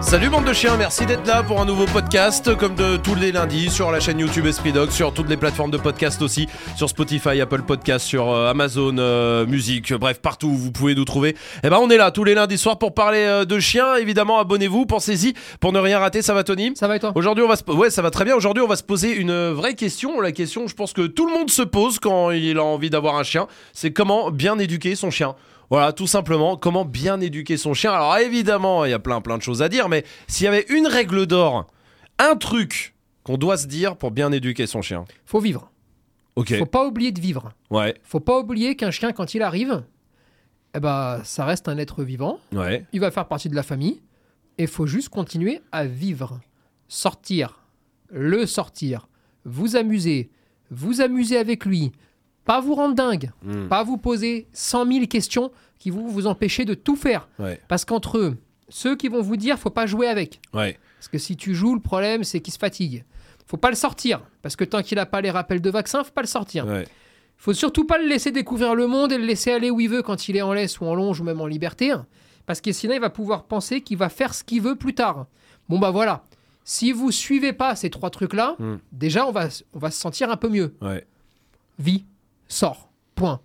Salut bande de chiens, merci d'être là pour un nouveau podcast comme de tous les lundis sur la chaîne YouTube Esprit Dog, sur toutes les plateformes de podcast aussi, sur Spotify, Apple Podcast, sur euh, Amazon euh, Musique, bref partout où vous pouvez nous trouver. Et ben on est là tous les lundis soirs pour parler euh, de chiens. Évidemment abonnez-vous, pensez-y pour ne rien rater. Ça va Tony? Ça va et toi? Aujourd'hui, on va se... ouais, ça va très bien. Aujourd'hui, on va se poser une vraie question. La question, je pense que tout le monde se pose quand il a envie d'avoir un chien, c'est comment bien éduquer son chien? Voilà, tout simplement, comment bien éduquer son chien. Alors évidemment, il y a plein plein de choses à dire, mais s'il y avait une règle d'or, un truc qu'on doit se dire pour bien éduquer son chien. Faut vivre. Ok. Faut pas oublier de vivre. Ouais, Faut pas oublier qu'un chien, quand il arrive, eh ben, ça reste un être vivant. ouais, Il va faire partie de la famille. Et faut juste continuer à vivre. Sortir. Le sortir. Vous amuser. Vous amuser avec lui. Pas vous rendre dingue. Hmm. Pas vous poser 100 000 questions qui vont vous empêcher de tout faire. ouais, Parce qu'entre eux, ceux qui vont vous dire faut pas jouer avec. ouais. Parce que si tu joues, le problème, c'est qu'il se fatigue. Faut pas le sortir. Parce que tant qu'il n'a pas les rappels de vaccin, faut pas le sortir. ouais. Faut surtout pas le laisser découvrir le monde et le laisser aller où il veut quand il est en laisse ou en longe ou même en liberté. Parce que sinon, il va pouvoir penser qu'il va faire ce qu'il veut plus tard. Bon, bah voilà. Si vous suivez pas ces trois trucs-là, Hmm. déjà, on va, on va se sentir un peu mieux. ouais. Vie, sort, point.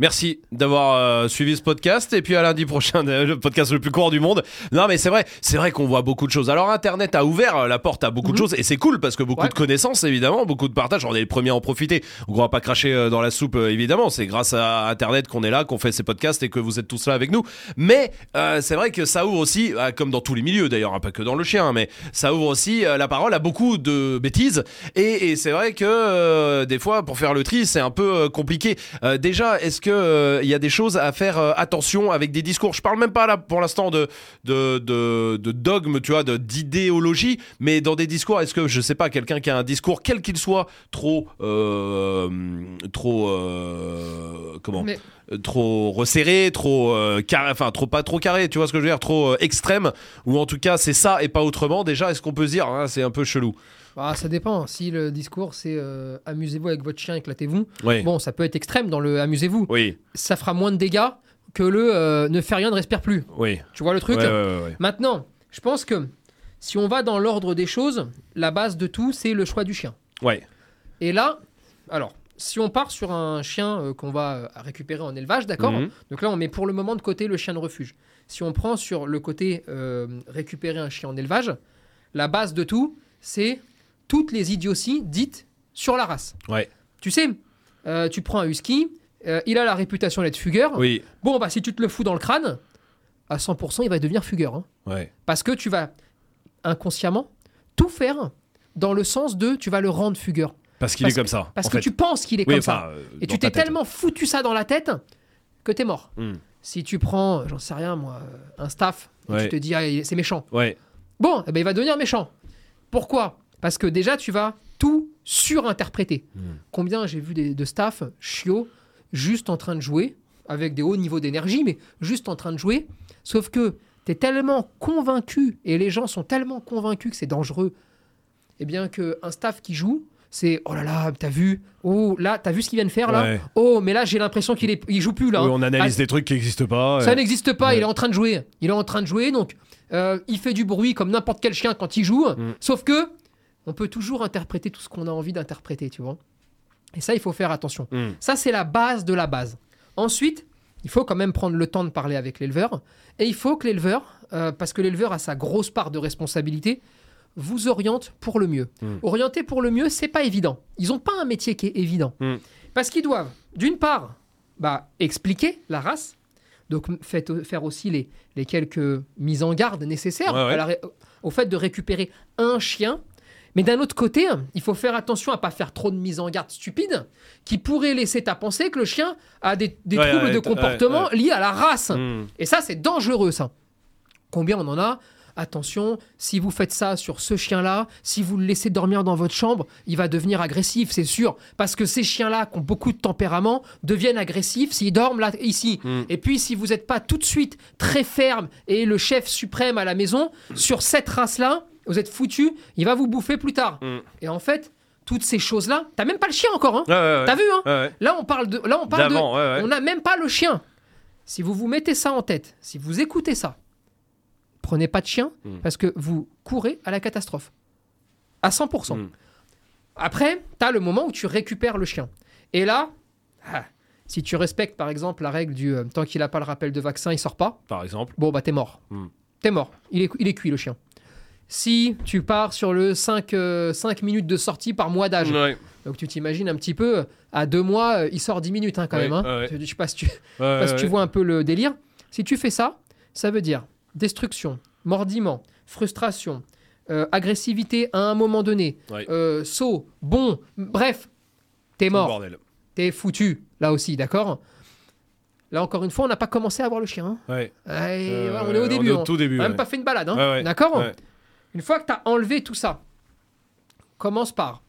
Merci d'avoir euh, suivi ce podcast et puis à lundi prochain le podcast le plus court du monde. Non mais c'est vrai, c'est vrai qu'on voit beaucoup de choses. Alors internet a ouvert euh, la porte à beaucoup de Mhm. choses et c'est cool parce que beaucoup Ouais. de connaissances évidemment, beaucoup de partage, on est les premiers à en profiter. On va pas cracher euh, dans la soupe évidemment, c'est grâce à internet qu'on est là, qu'on fait ces podcasts et que vous êtes tous là avec nous. Mais c'est vrai que ça ouvre aussi comme dans tous les milieux d'ailleurs, hein, pas que dans le chien, mais ça ouvre aussi la parole à beaucoup de bêtises et, et c'est vrai que des fois pour faire le tri, c'est un peu compliqué. Déjà, est-ce que euh, il y a des choses à faire euh, attention avec des discours Je parle même pas là pour l'instant de de, de de dogme, tu vois, d'idéologie, mais dans des discours, est-ce que je sais pas, quelqu'un qui a un discours quel qu'il soit trop euh, trop euh, comment Mais euh, trop resserré, trop euh, carré, enfin trop pas trop carré, tu vois ce que je veux dire, trop euh, extrême, ou en tout cas c'est ça et pas autrement. Déjà, est-ce qu'on peut se dire, hein, c'est un peu chelou bah, ça dépend. Si le discours, c'est euh, amusez-vous avec votre chien, éclatez-vous. Oui. Bon, ça peut être extrême dans le amusez-vous. Oui, Ça fera moins de dégâts que le euh, ne fait rien, ne respire plus. oui. Tu vois le truc Ouais, ouais, ouais, ouais. Maintenant, je pense que si on va dans l'ordre des choses, la base de tout, c'est le choix du chien. Ouais. Et là, alors, si on part sur un chien euh, qu'on va euh, récupérer en élevage, d'accord Mhm. Donc là, on met pour le moment de côté le chien de refuge. Si on prend sur le côté euh, récupérer un chien en élevage, la base de tout, c'est toutes les idioties dites sur la race. Ouais. Tu sais, euh, tu prends un husky, euh, il a la réputation d'être fugueur. Oui. Bon, bah si tu te le fous dans le crâne, à 100%, il va devenir fugueur. hein. Ouais. Parce que tu vas inconsciemment tout faire dans le sens de tu vas le rendre fugueur. Parce qu'il est comme ça. Parce en que fait. tu penses qu'il est Oui, comme enfin, ça. euh, Et tu t'es tellement foutu ça dans la tête que t'es mort. Hmm. Si tu prends, j'en sais rien moi, un staff, et Ouais. tu te dis ah, c'est méchant. Ouais. Bon, eh ben, il va devenir méchant. Pourquoi? Parce que déjà tu vas tout surinterpréter. Hmm. Combien j'ai vu des, de staff chiots juste en train de jouer, avec des hauts niveaux d'énergie, mais juste en train de jouer. Sauf que tu es tellement convaincu, et les gens sont tellement convaincus que c'est dangereux, eh bien qu'un staff qui joue, c'est oh là là, t'as vu, oh là, t'as vu ce qu'il vient de faire là, Ouais. oh mais là j'ai l'impression qu'il est, il joue plus là. Oui, on analyse Ah, des trucs qui n'existent pas. ça n'existe pas, Ouais. il est en train de jouer. Il est en train de jouer, donc euh, il fait du bruit comme n'importe quel chien quand il joue. Mm. Sauf que on peut toujours interpréter tout ce qu'on a envie d'interpréter, tu vois. Et ça, il faut faire attention. Hmm. Ça, c'est la base de la base. Ensuite, il faut quand même prendre le temps de parler avec l'éleveur. Et il faut que l'éleveur, euh, parce que l'éleveur a sa grosse part de responsabilité, vous oriente pour le mieux. Mm. Orienter pour le mieux, c'est pas évident. Ils n'ont pas un métier qui est évident. Mm. Parce qu'ils doivent, d'une part, bah, expliquer la race. Donc, faites- faire aussi les, les quelques mises en garde nécessaires Ouais, ouais. à la ré- au fait de récupérer un chien. Mais d'un autre côté, il faut faire attention à pas faire trop de mises en garde stupides qui pourraient laisser à penser que le chien a des, des Ouais, troubles ouais, de comportement ouais. liés à la race. Hmm. Et ça, c'est dangereux, ça. Combien on en a? Attention, si vous faites ça sur ce chien-là, si vous le laissez dormir dans votre chambre, il va devenir agressif, c'est sûr. Parce que ces chiens-là, qui ont beaucoup de tempérament, deviennent agressifs s'ils dorment là, ici. Mm. Et puis, si vous n'êtes pas tout de suite très ferme et le chef suprême à la maison, sur cette race-là, vous êtes foutu, il va vous bouffer plus tard. Mm. Et en fait, toutes ces choses-là. T'as même pas le chien encore, hein Ouais, ouais, ouais. T'as vu, hein. Là, on parle de. Là, on parle de. N'a même pas le chien. Si vous vous mettez ça en tête, si vous écoutez ça, prenez pas de chien Mm. parce que vous courez à la catastrophe. À 100%. Mm. Après, tu as le moment où tu récupères le chien. Et là, ah, si tu respectes par exemple la règle du euh, tant qu'il n'a pas le rappel de vaccin, il sort pas, Par exemple. bon bah t'es mort. Mm. T'es mort. Il est, il est cuit le chien. Si tu pars sur le 5, minutes de sortie par mois d'âge, Ouais. donc tu t'imagines un petit peu, à deux mois, euh, il sort 10 minutes hein, quand Ouais, même. hein. ouais. Je je sais pas si tu, vois un peu le délire. Si tu fais ça, ça veut dire destruction, mordiment, frustration, euh, agressivité à un moment donné, euh, saut, bon, bref, t'es mort, t'es foutu, là aussi, d'accord? Là encore une fois, on n'a pas commencé à voir le chien. hein. Ouais. Ouais, Euh, ouais, on est au début. au hein. tout début. On n'a même pas fait une balade, hein. D'accord? Une fois que tu as enlevé tout ça, commence par,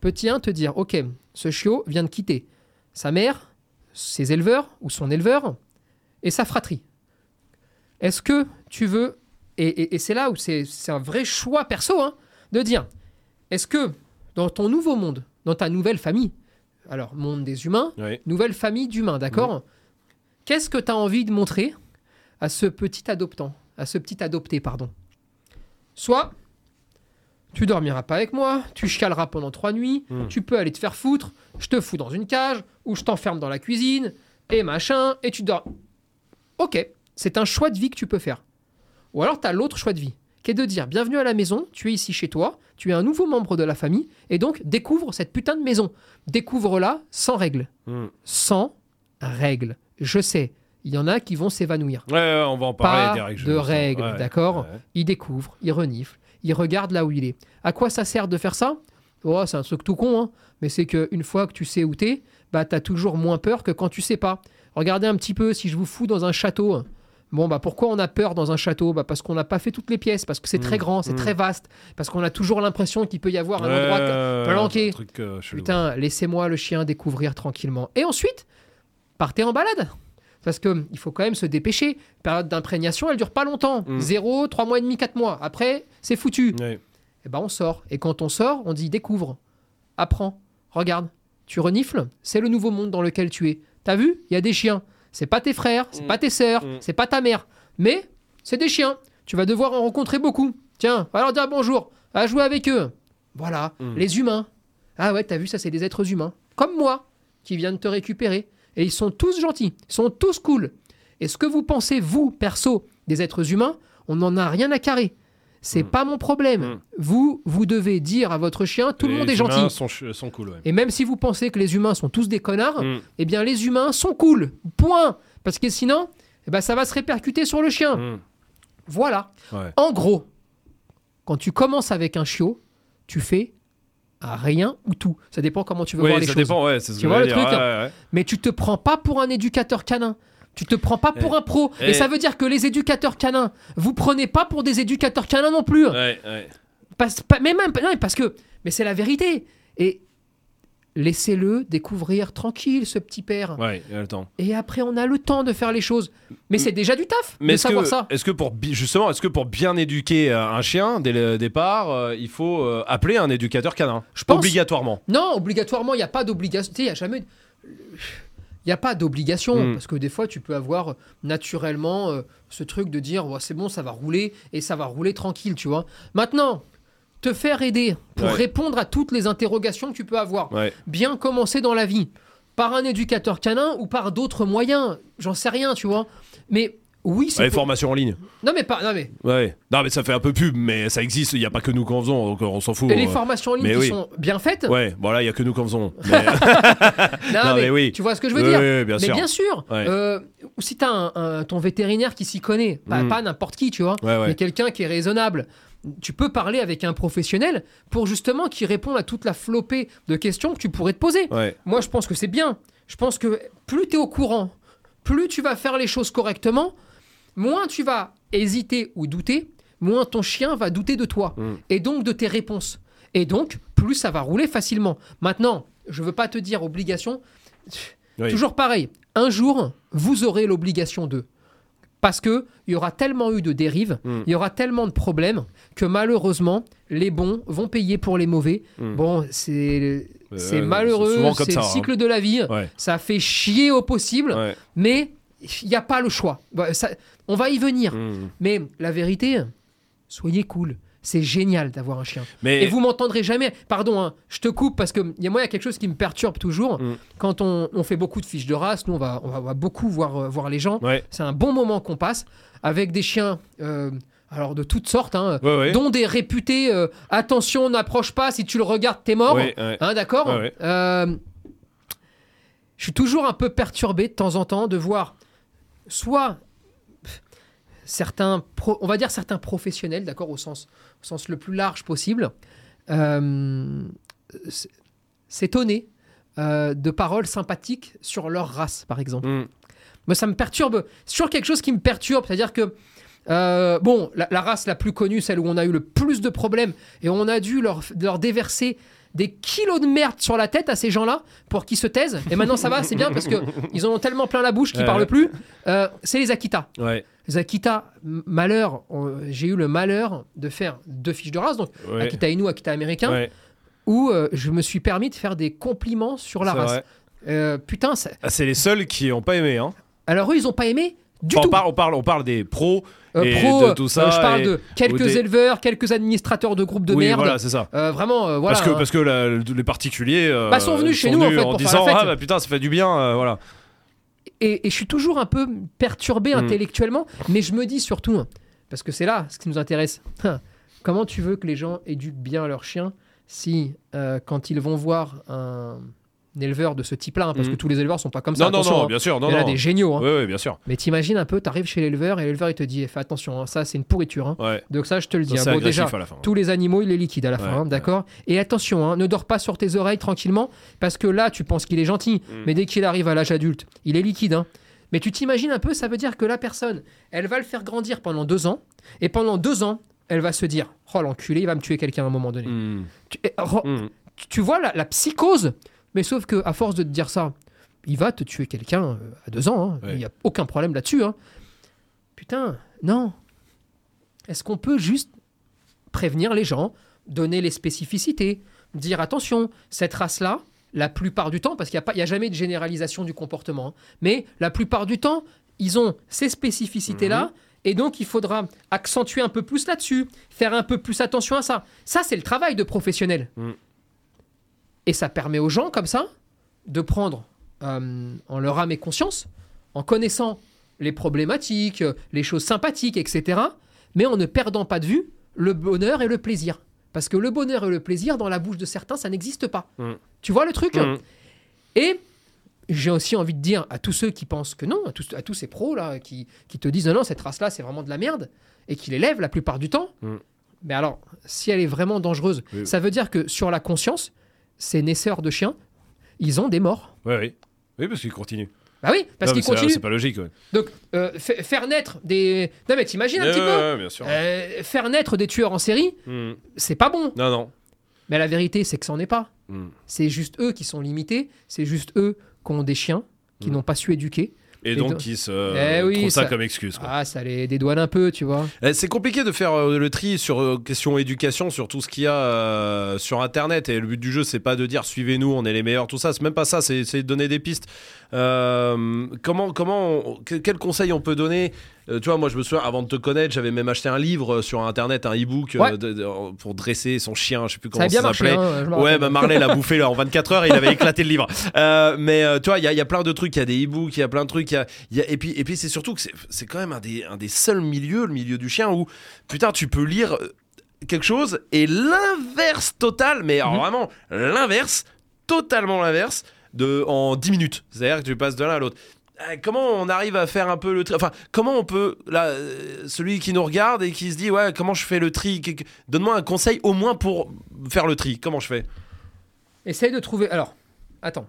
petit 1, te dire, ok, ce chiot vient de quitter sa mère, ses éleveurs ou son éleveur et sa fratrie. Est-ce que tu veux, et, et- et c'est là où c'est un vrai choix perso, hein, de dire, est-ce que dans ton nouveau monde, dans ta nouvelle famille, alors monde des humains, nouvelle famille d'humains, d'accord Qu'est-ce que tu as envie de montrer à ce petit adoptant, à ce petit adopté, pardon? Soit tu dormiras pas avec moi, tu chialeras pendant trois nuits, Mm. tu peux aller te faire foutre, je te fous dans une cage ou je t'enferme dans la cuisine et machin et tu dors. Ok, c'est un choix de vie que tu peux faire. Ou alors tu as l'autre choix de vie qui est de dire bienvenue à la maison, tu es ici chez toi, tu es un nouveau membre de la famille et donc découvre cette putain de maison. Découvre-la sans règles. Mm. Sans règles. Je sais, il y en a qui vont s'évanouir. Ouais, ouais, on va en parler Pas des règles. de règles, ouais, d'accord. Il découvre, il renifle, il regarde là où il est. À quoi ça sert de faire ça? Oh, c'est un truc tout con, hein. mais c'est qu'une fois que tu sais où t'es, bah t'as toujours moins peur que quand tu sais pas. Regardez un petit peu si je vous fous dans un château. Bon, bah pourquoi on a peur dans un château? Bah Parce qu'on n'a pas fait toutes les pièces, parce que c'est très Mm, grand, c'est mm. très vaste, parce qu'on a toujours l'impression qu'il peut y avoir un endroit planqué. un truc, euh. Putain, laissez-moi le chien découvrir tranquillement. Et ensuite, partez en balade. Parce que il faut quand même se dépêcher. Période d'imprégnation, elle dure pas longtemps. Mm. Zéro, trois mois et demi, quatre mois. Après, c'est foutu. Et ben on sort. Et quand on sort, on dit découvre, apprends, regarde. Tu renifles, c'est le nouveau monde dans lequel tu es. T'as vu? Il y a des chiens. C'est pas tes frères, c'est Mm. pas tes sœurs, Mm. c'est pas ta mère. Mais c'est des chiens. Tu vas devoir en rencontrer beaucoup. Tiens, va leur dire bonjour. Va jouer avec eux. Voilà, Mm. les humains. Ah ouais, t'as vu, ça c'est des êtres humains. Comme moi, qui viennent te récupérer. Et ils sont tous gentils, ils sont tous cool. Et ce que vous pensez, vous, perso, des êtres humains, on n'en a rien à carrer. C'est Mm. pas mon problème. Mm. Vous, vous devez dire à votre chien, tout le Les monde est humains gentil. Sont, ch- sont cool, ouais. Et même si vous pensez que les humains sont tous des connards, Mm. eh bien les humains sont cool. Point. Parce que sinon, eh ben, ça va se répercuter sur le chien. Mm. Voilà. Ouais. En gros, quand tu commences avec un chiot, tu fais rien ou tout. Ça dépend comment tu veux Oui, voir les ça choses. dépend, ouais, c'est ce Tu que vois le dire. truc, ouais, ouais, ouais. Mais tu te prends pas pour un éducateur canin. Tu te prends pas pour un pro. Et ça veut dire que les éducateurs canins, vous prenez pas pour des éducateurs canins non plus. Parce, mais même, non, parce que, mais c'est la vérité. Et laissez-le découvrir tranquille, ce petit père. Ouais, il a le temps. Et après, on a le temps de faire les choses. Mais c'est déjà du taf Mais de savoir que, ça. est-ce que pour justement, est-ce que pour bien éduquer euh, un chien dès le départ, euh, il faut euh, appeler un éducateur canin Je pense. Obligatoirement. Non, obligatoirement, il n'y a pas d'obligation. Tu sais, il n'y a jamais. Il n'y a pas d'obligation, Mm. parce que des fois, tu peux avoir naturellement euh, ce truc de dire Ouais, c'est bon, ça va rouler, et ça va rouler tranquille, tu vois. Maintenant, te faire aider pour Ouais. répondre à toutes les interrogations que tu peux avoir. Ouais. Bien commencer dans la vie, par un éducateur canin ou par d'autres moyens, j'en sais rien, tu vois. Mais oui, c'est. Ouais, pour- formation en ligne. Non, mais pas. Non, mais. Ouais. Non, mais ça fait un peu pub, mais ça existe. Il n'y a pas que nous qui en faisons, donc euh, on s'en fout. Et les euh. formations en ligne mais qui oui. sont bien faites. Ouais, bon là, il n'y a que nous qui en faisons. Mais... Non, Non, mais, mais oui. Tu vois ce que je veux Oui, dire oui, bien Mais sûr. bien sûr. Ouais. euh, ou si tu as ton vétérinaire qui s'y connaît, pas, Mm. pas n'importe qui, tu vois, ouais. mais quelqu'un qui est raisonnable, tu peux parler avec un professionnel pour justement qu'il réponde à toute la flopée de questions que tu pourrais te poser. Ouais. Moi, je pense que c'est bien. Je pense que plus tu es au courant, plus tu vas faire les choses correctement, moins tu vas hésiter ou douter, moins ton chien va douter de toi Mm. et donc de tes réponses. Et donc, plus ça va rouler facilement. Maintenant, je veux pas te dire obligation. Oui. Toujours pareil. Un jour, vous aurez l'obligation de. Parce que il y aura tellement eu de dérives, Mm. il y aura tellement de problèmes que malheureusement, les bons vont payer pour les mauvais. Mm. Bon, c'est Euh, malheureux, c'est le hein. cycle de la vie. Ouais. Ça fait chier au possible, Ouais. mais il n'y a pas le choix. Bah, ça- on va y venir. Mm. Mais la vérité, soyez cool. C'est génial d'avoir un chien. Mais Et vous m'entendrez jamais. Pardon, hein, je te coupe parce que y a, moi, il y a quelque chose qui me perturbe toujours. Mm. Quand on, on fait beaucoup de fiches de race, nous, on va, on va, on va beaucoup voir, euh, voir les gens. ouais, C'est un bon moment qu'on passe avec des chiens, euh, alors de toutes sortes, hein, ouais, ouais. dont des réputés. euh, attention, n'approche pas, si tu le regardes, t'es mort. Ouais. Hein, d'accord. Euh, Je suis toujours un peu perturbé de temps en temps de voir soit certains, pro- on va dire certains professionnels, d'accord, au sens, au sens le plus large possible, euh, s'étonner euh, de paroles sympathiques sur leur race, par exemple. Mm. Moi, ça me perturbe. C'est toujours quelque chose qui me perturbe. C'est-à-dire que, euh, bon, la, la race la plus connue, celle où on a eu le plus de problèmes, et on a dû leur, leur déverser des kilos de merde sur la tête à ces gens-là pour qu'ils se taisent. Et maintenant, ça va, c'est bien parce que ils en ont tellement plein la bouche qu'ils Ouais. parlent plus. Euh, c'est les Akita. Ouais, Les Akita, malheur, j'ai eu le malheur de faire deux fiches de race, donc ouais. Akita Inu, Akita américain, où euh, je me suis permis de faire des compliments sur la race. Euh, putain, Ah, c'est les seuls qui ont pas aimé. Hein. alors eux, ils ont pas aimé du Enfin, tout. on, parle, on, parle, on parle des pros. Euh, et pro, de tout ça, euh, je parle de quelques des- éleveurs, quelques administrateurs de groupes de oui, merde. voilà, c'est ça. Euh, vraiment, voilà. parce que, hein. parce que la- les particuliers Bah, sont venus chez nous, en fait, pour faire disant la fête. ah bah putain ça fait du bien voilà et, et je suis toujours un peu perturbé Mm. intellectuellement, mais je me dis surtout, hein, parce que c'est là ce qui nous intéresse, hein, comment tu veux que les gens éduquent bien leurs chiens si, euh, quand ils vont voir un éleveur de ce type-là, hein, parce Mm. que tous les éleveurs sont pas comme ça, non non non hein. bien sûr non il y en a des géniaux. hein. ouais bien sûr Mais t'imagines un peu, t'arrives chez l'éleveur et l'éleveur il te dit eh, fais attention, hein, ça c'est une pourriture. hein. ouais Donc ça je te le dis. Hein. Bon, déjà, à la fin tous les animaux, il est liquide à la Ouais, fin, hein, d'accord Et attention, hein, ne dors pas sur tes oreilles tranquillement, parce que là, tu penses qu'il est gentil, Mm. mais dès qu'il arrive à l'âge adulte, il est liquide. hein. Mais tu t'imagines un peu, ça veut dire que la personne, elle va le faire grandir pendant deux ans, et pendant deux ans, elle va se dire, oh l'enculé, il va me tuer quelqu'un à un moment donné. Mm. Tu, eh, Mm. tu- tu vois la, la psychose, mais sauf que à force de te dire ça, il va te tuer quelqu'un euh, à deux ans, hein. Ouais. il n'y a aucun problème là-dessus. hein. Putain, non. Est-ce qu'on peut juste prévenir les gens, donner les spécificités, dire attention, cette race-là, la plupart du temps, parce qu'il n'y a, a jamais de généralisation du comportement, hein, mais la plupart du temps, ils ont ces spécificités-là, et donc il faudra accentuer un peu plus là-dessus, faire un peu plus attention à ça. Ça, c'est le travail de professionnel. Mm. Et ça permet aux gens, comme ça, de prendre euh, en leur âme et conscience, en connaissant les problématiques, les choses sympathiques, etc., mais en ne perdant pas de vue le bonheur et le plaisir. Parce que le bonheur et le plaisir, dans la bouche de certains, ça n'existe pas. Mm. Tu vois le truc? Mm. Et j'ai aussi envie de dire à tous ceux qui pensent que non, à tous, à tous ces pros là, qui, qui te disent non, non, cette race-là, c'est vraiment de la merde, et qui l'élèvent la plupart du temps. Mm. Mais alors, si elle est vraiment dangereuse, Oui. ça veut dire que sur la conscience, ces naisseurs de chiens, ils ont des morts. ouais oui oui parce qu'ils continuent Bah oui, parce qu'ils continuent. c'est pas logique ouais. Donc, euh, fa- faire naître des. Non, mais t'imagines un Ouais, petit ouais, peu ouais, bien sûr Euh, Faire naître des tueurs en série, Mm. c'est pas bon. non non Mais la vérité, c'est que c'en est pas. Mm. C'est juste eux qui sont limités. C'est juste eux qui ont des chiens, qui Mm. n'ont pas su éduquer. Et donc donc- qui se Eh oui, trouvent ça, ça- comme excuse quoi. Ah, ça les dédouane un peu, tu vois. Eh, C'est compliqué de faire euh, le tri sur euh, question éducation, sur tout ce qu'il y a euh, sur Internet. Et le but du jeu, c'est pas de dire suivez-nous, on est les meilleurs, tout ça. C'est même pas ça, c'est de donner des pistes. Euh, comment, comment, on- que- quel conseil on peut donner Euh, Tu vois, moi, je me souviens, avant de te connaître, j'avais même acheté un livre euh, sur Internet, un e-book euh, Ouais. de- de- pour dresser son chien. Je sais plus comment ça s'appelait. hein, Ouais, bah Marley l'a bouffé là en 24 heures, il avait éclaté le livre. Euh, mais tu vois, il y, a- il y a plein de trucs, il y a des e-books, il y a plein de trucs. il y a- il y a- et puis, et puis c'est surtout que c'est- quand même un des, un des seuls milieux, le milieu du chien, où putain, tu peux lire quelque chose et l'inverse total, mais alors Mhm. vraiment l'inverse, totalement l'inverse, de en 10 minutes. C'est-à-dire que tu passes de l'un à l'autre. Euh, Comment on arrive à faire un peu le tri Enfin, comment on peut là, euh, celui qui nous regarde et qui se dit ouais, comment je fais le tri Donne-moi un conseil au moins pour faire le tri. Comment je fais? Essaye de trouver. Alors, attends.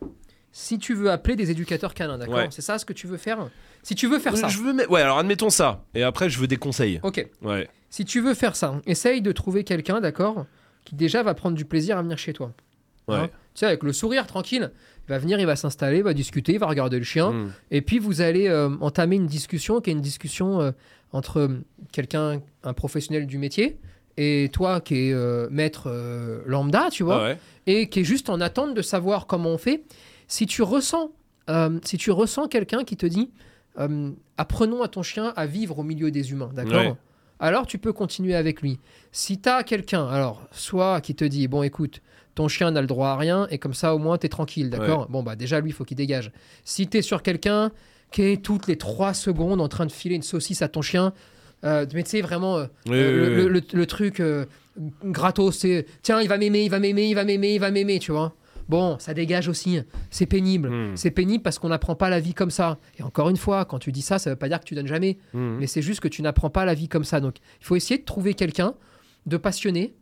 Si tu veux appeler des éducateurs canins, d'accord? Ouais. C'est ça ce que tu veux faire? Si tu veux faire ça. Je veux Ouais, alors admettons ça. Et après, je veux des conseils. Ok. Ouais. Si tu veux faire ça, essaye de trouver quelqu'un, d'accord? Qui déjà va prendre du plaisir à venir chez toi. Hein. Tu sais, avec le sourire tranquille. Il va venir, il va s'installer, il va discuter, il va regarder le chien. Mm. Et puis vous allez euh, entamer une discussion qui est une discussion euh, entre euh, quelqu'un, un professionnel du métier, et toi qui es euh, maître lambda, tu vois, Ah ouais. et qui est juste en attente de savoir comment on fait. Si tu ressens, si tu ressens quelqu'un qui te dit, apprenons à ton chien à vivre au milieu des humains, d'accord? Ouais. Alors tu peux continuer avec lui. Si tu as quelqu'un, alors soit qui te dit, bon écoute, ton chien n'a le droit à rien, et comme ça au moins tu es tranquille, d'accord? Bon bah déjà lui, il faut qu'il dégage. Si tu es sur quelqu'un qui est toutes les 3 secondes en train de filer une saucisse à ton chien, euh, mais tu sais vraiment euh, Oui, euh, oui, le, oui. le- le- le truc euh, gratos, c'est tiens, il va m'aimer, il va m'aimer, il va m'aimer, il va m'aimer, tu vois? Bon, ça dégage aussi. C'est pénible. Mm. C'est pénible parce qu'on n'apprend pas la vie comme ça. Et encore une fois, quand tu dis ça, ça veut pas dire que tu donnes jamais, Mm. mais c'est juste que tu n'apprends pas la vie comme ça. Donc, il faut essayer de trouver quelqu'un de passionné,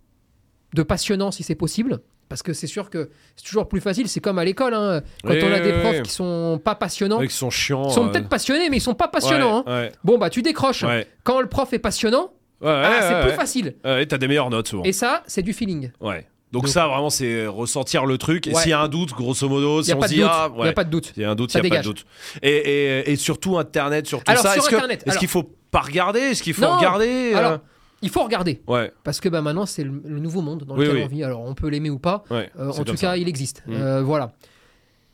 de passionnant si c'est possible. Parce que c'est sûr que c'est toujours plus facile. C'est comme à l'école. hein. Quand Oui, on a des oui, profs oui. qui sont pas passionnants, qui sont chiants. ils sont euh, peut-être passionnés, mais ils sont pas passionnants. hein. Ouais, Bon, bah, tu décroches. ouais. Quand le prof est passionnant, ah, c'est plus facile. Ouais, t'as des meilleures notes souvent. Et ça, c'est du feeling. Ouais. Donc, Donc- ça, vraiment, c'est ressentir le truc. Et s'il y a un doute, grosso modo, si n'y on se dit, doute. ah, Il ouais. y a pas de doute. S'il y a un doute, il n'y a pas de doute. Et, et, et surtout Internet, sur tout Alors, ça. sur Est-ce qu'il faut pas regarder? Est-ce qu'il faut Non. regarder euh, il faut regarder. Ouais, Parce que bah, maintenant, c'est le, le nouveau monde dans Oui, lequel oui. on vit. Alors, on peut l'aimer ou pas. ouais. Euh, en tout cas, ça. il existe. Mm. Euh, voilà.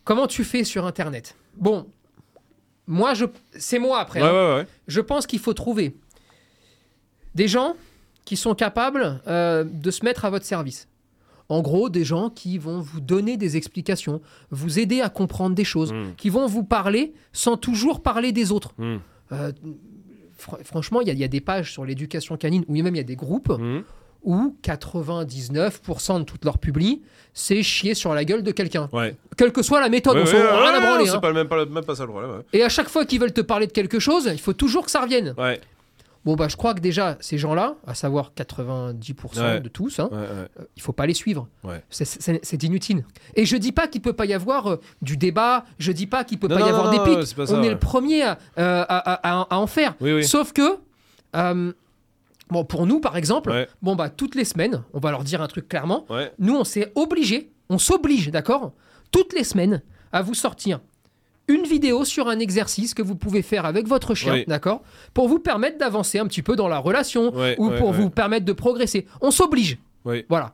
Comment tu fais sur Internet? Bon, moi, je, c'est moi après. Ouais, hein. Je pense qu'il faut trouver des gens qui sont capables euh, de se mettre à votre service. En gros, des gens qui vont vous donner des explications, vous aider à comprendre des choses, Mm. qui vont vous parler sans toujours parler des autres. Mm. Euh, fr- franchement, il y, a- il y a des pages sur l'éducation canine, ou même il y a des groupes Mm. où 99% de toute leur publi, c'est chier sur la gueule de quelqu'un. Ouais. Quelle que soit la méthode, Ouais, on ouais, rien à ouais, branler. C'est hein. pas, même, pas, même pas ça le problème. Ouais. Et à chaque fois qu'ils veulent te parler de quelque chose, il faut toujours que ça revienne. Bon, bah, je crois que déjà, ces gens-là, à savoir 90% Ouais. de tous, hein, ouais, ouais. euh, il faut pas les suivre. C'est- inutile. Et je dis pas qu'il peut pas y avoir euh, du débat, je dis pas qu'il peut Non, pas y non, avoir des pics. On est le premier à, euh, à- à- à- à en faire. Oui, oui. Sauf que, bon, pour nous, par exemple, Ouais. bon, bah, toutes les semaines, on va leur dire un truc clairement, Ouais. nous, on s'est obligé, on s'oblige, d'accord, toutes les semaines, à vous sortir une vidéo sur un exercice que vous pouvez faire avec votre chien, Oui. d'accord, pour vous permettre d'avancer un petit peu dans la relation Ouais, ou ouais, pour ouais. vous permettre de progresser. On s'oblige, Oui. voilà.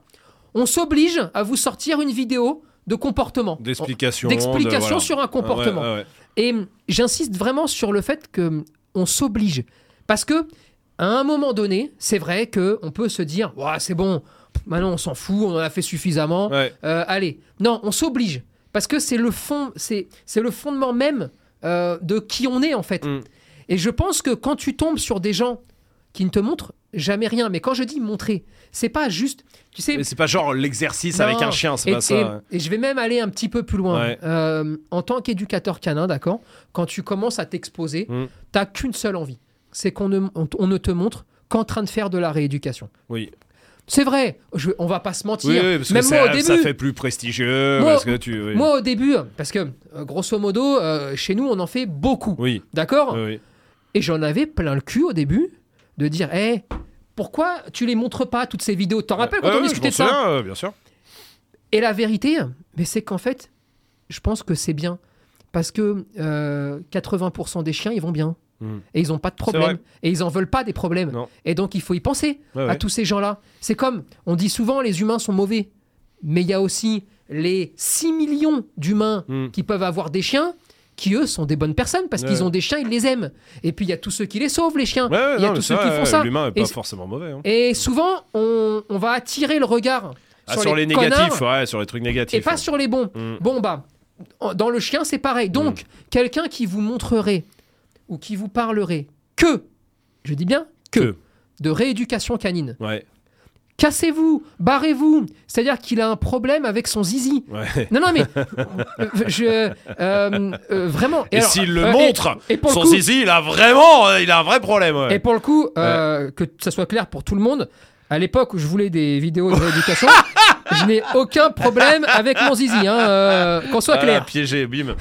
On s'oblige à vous sortir une vidéo de comportement. D'explication. D'explication de- voilà. sur un comportement. Ouais, ouais, ouais. Et hum, j'insiste vraiment sur le fait que hum, on s'oblige. Parce que, à un moment donné, c'est vrai que on peut se dire Ouah, c'est bon, maintenant on s'en fout, on en a fait suffisamment. Ouais. Euh, allez, non, on s'oblige. Parce que c'est le fond, c'est c'est le fondement même euh, de qui on est en fait. Mm. Et je pense que quand tu tombes sur des gens qui ne te montrent jamais rien, mais quand je dis montrer, c'est pas juste, tu sais, Mais c'est pas genre l'exercice non. avec un chien, c'est et, pas ça. et- ouais. et je vais même aller un petit peu plus loin. Ouais. Euh, en tant qu'éducateur canin, d'accord, quand tu commences à t'exposer, Mm. t'as qu'une seule envie, c'est qu'on ne, on, on ne te montre qu'en train de faire de la rééducation. Oui. C'est vrai, je, on va pas se mentir. Oui, oui, parce même que moi ça, au début, ça fait plus prestigieux. Moi- parce que tu. Oui. moi au début, parce que euh, grosso modo, euh, chez nous, on en fait beaucoup, oui. d'accord. Et j'en avais plein le cul au début de dire, hé, pourquoi tu les montres pas toutes ces vidéos? T'en rappelles quand on discutait de ça? euh, Bien sûr. Et la vérité, mais c'est qu'en fait, je pense que c'est bien. Parce que euh, 80% des chiens, ils vont bien. Mm. Et ils n'ont pas de problème. Et ils en veulent pas des problèmes. Non. Et donc, il faut y penser Ouais, à ouais. tous ces gens-là. C'est comme, on dit souvent, les humains sont mauvais. Mais il y a aussi les 6 millions d'humains Mm. qui peuvent avoir des chiens qui, eux, sont des bonnes personnes parce Ouais. qu'ils ont des chiens, ils les aiment. Et puis, il y a tous ceux qui les sauvent, les chiens. Ouais, il y a non, tous ceux qui font ça. L'humain est Et pas forcément mauvais. hein. Et souvent, on, on va attirer le regard Ah, sur, sur les, négatifs, ouais, sur les trucs négatifs. et pas sur les bons. Mm. Bon, bah, dans le chien, c'est pareil. Donc, quelqu'un qui vous montrerait ou qui vous parlerait que, je dis bien que, Que. de rééducation canine, Ouais, cassez-vous, barrez-vous. C'est-à-dire qu'il a un problème avec son zizi. ouais. Non, non, mais euh, je, euh, euh, vraiment. Et s'il le euh, montre, et, pour le son coup, zizi, il a vraiment, il a un vrai problème. ouais. et pour le coup, que ça soit clair pour tout le monde, à l'époque où je voulais des vidéos de rééducation, je n'ai aucun problème avec mon zizi, hein, euh, qu'on soit Ah, clair. piégé, bim.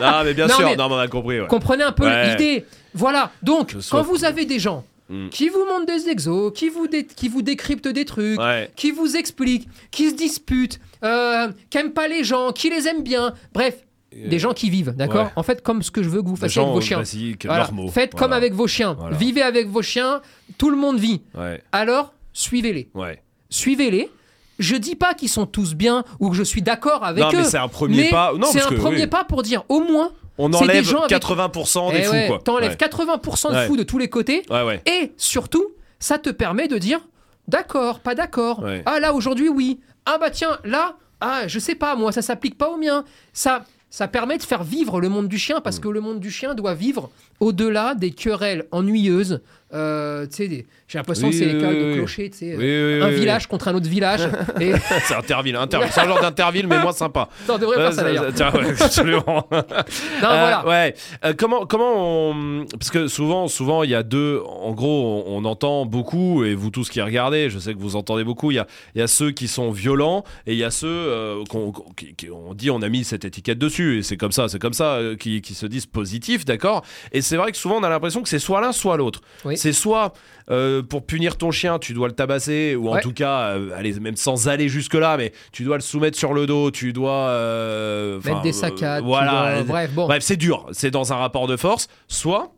non, mais bien Non, sûr, mais- non, mais on a compris. ouais. Comprenez un peu Ouais. l'idée. Voilà. Donc, Je quand vous avez des gens Mm. qui vous montre des exos, qui vous, qui vous décrypte des trucs, Ouais. qui vous explique, qui se dispute, euh, qui aime pas les gens, qui les aime bien. Bref, des gens qui vivent, d'accord Euh, ouais. En fait, comme ce que je veux que vous fassiez avec vos chiens. Voilà. Faites Voilà. comme avec vos chiens. Voilà. Vivez avec vos chiens. Tout le monde vit. Ouais, Alors, suivez-les. Suivez-les. Je dis pas qu'ils sont tous bien ou que je suis d'accord avec non, eux. mais c'est un premier mais pas. Non, c'est un que, premier oui, pas pour dire au moins. On des enlève gens avec- 80% des eh fous, ouais, quoi. T'enlèves Ouais. 80% de Ouais. fous de tous les côtés. Et surtout, ça te permet de dire d'accord, pas d'accord. Ah là, aujourd'hui, oui. Ah bah tiens, là, ah, je sais pas, moi, ça s'applique pas au mien. Ça, ça permet de faire vivre le monde du chien Mm. parce que le monde du chien doit vivre au-delà des querelles ennuyeuses. Euh, des- j'ai l'impression Oui, que c'est les cas oui, de clocher, tu sais. Oui, euh, un village contre un autre village. et C'est Interville, Interville. C'est un genre d'Interville, mais moins sympa. on devrait faire ça Ouais, d'ailleurs. Tiens, ouais, absolument. Non, Euh, voilà. ouais. Euh, comment, comment on... Parce que souvent, souvent, il y a deux. En gros, on, on entend beaucoup, et vous tous qui regardez, je sais que vous entendez beaucoup. Il y a, y a ceux qui sont violents, et il y a ceux euh, qu'on qui- on dit, on a mis cette étiquette dessus, et c'est comme ça, c'est comme ça, euh, qui, qui se disent positifs, d'accord? Et c'est vrai que souvent, on a l'impression que c'est soit l'un, soit l'autre. C'est soit euh, pour punir ton chien, tu dois le tabasser, ou en Ouais. tout cas, euh, allez, même sans aller jusque là, mais tu dois le soumettre sur le dos, tu dois euh, Mettre des euh, saccades. voilà. dois- Bref, bon. Bref, c'est dur. C'est dans un rapport de force. Soit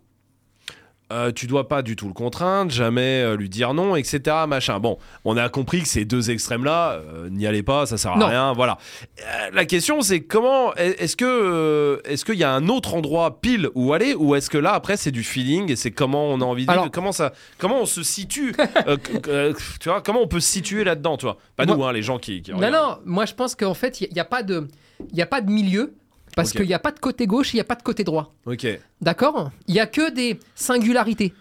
euh, tu dois pas du tout le contraindre, jamais euh, lui dire non, etc. Machin. Bon, on a compris que ces deux extrêmes-là, euh, n'y allez pas, ça sert à Non. rien. Voilà. Euh, la question, c'est comment est-ce que est-ce qu'il y a un autre endroit pile où aller, ou est-ce que là après c'est du feeling et c'est comment on a envie de Alors- comment ça, comment on se situe, tu vois, comment on peut se situer là-dedans, tu vois? Pas Moi- nous, hein, les gens qui. qui Non, regardent. non, moi je pense qu'en fait, il n'y a, pas de- il y a pas de milieu parce qu'il n'y a pas de côté gauche, il n'y a pas de côté droit. Ok. D'accord? Il n'y a que des singularités.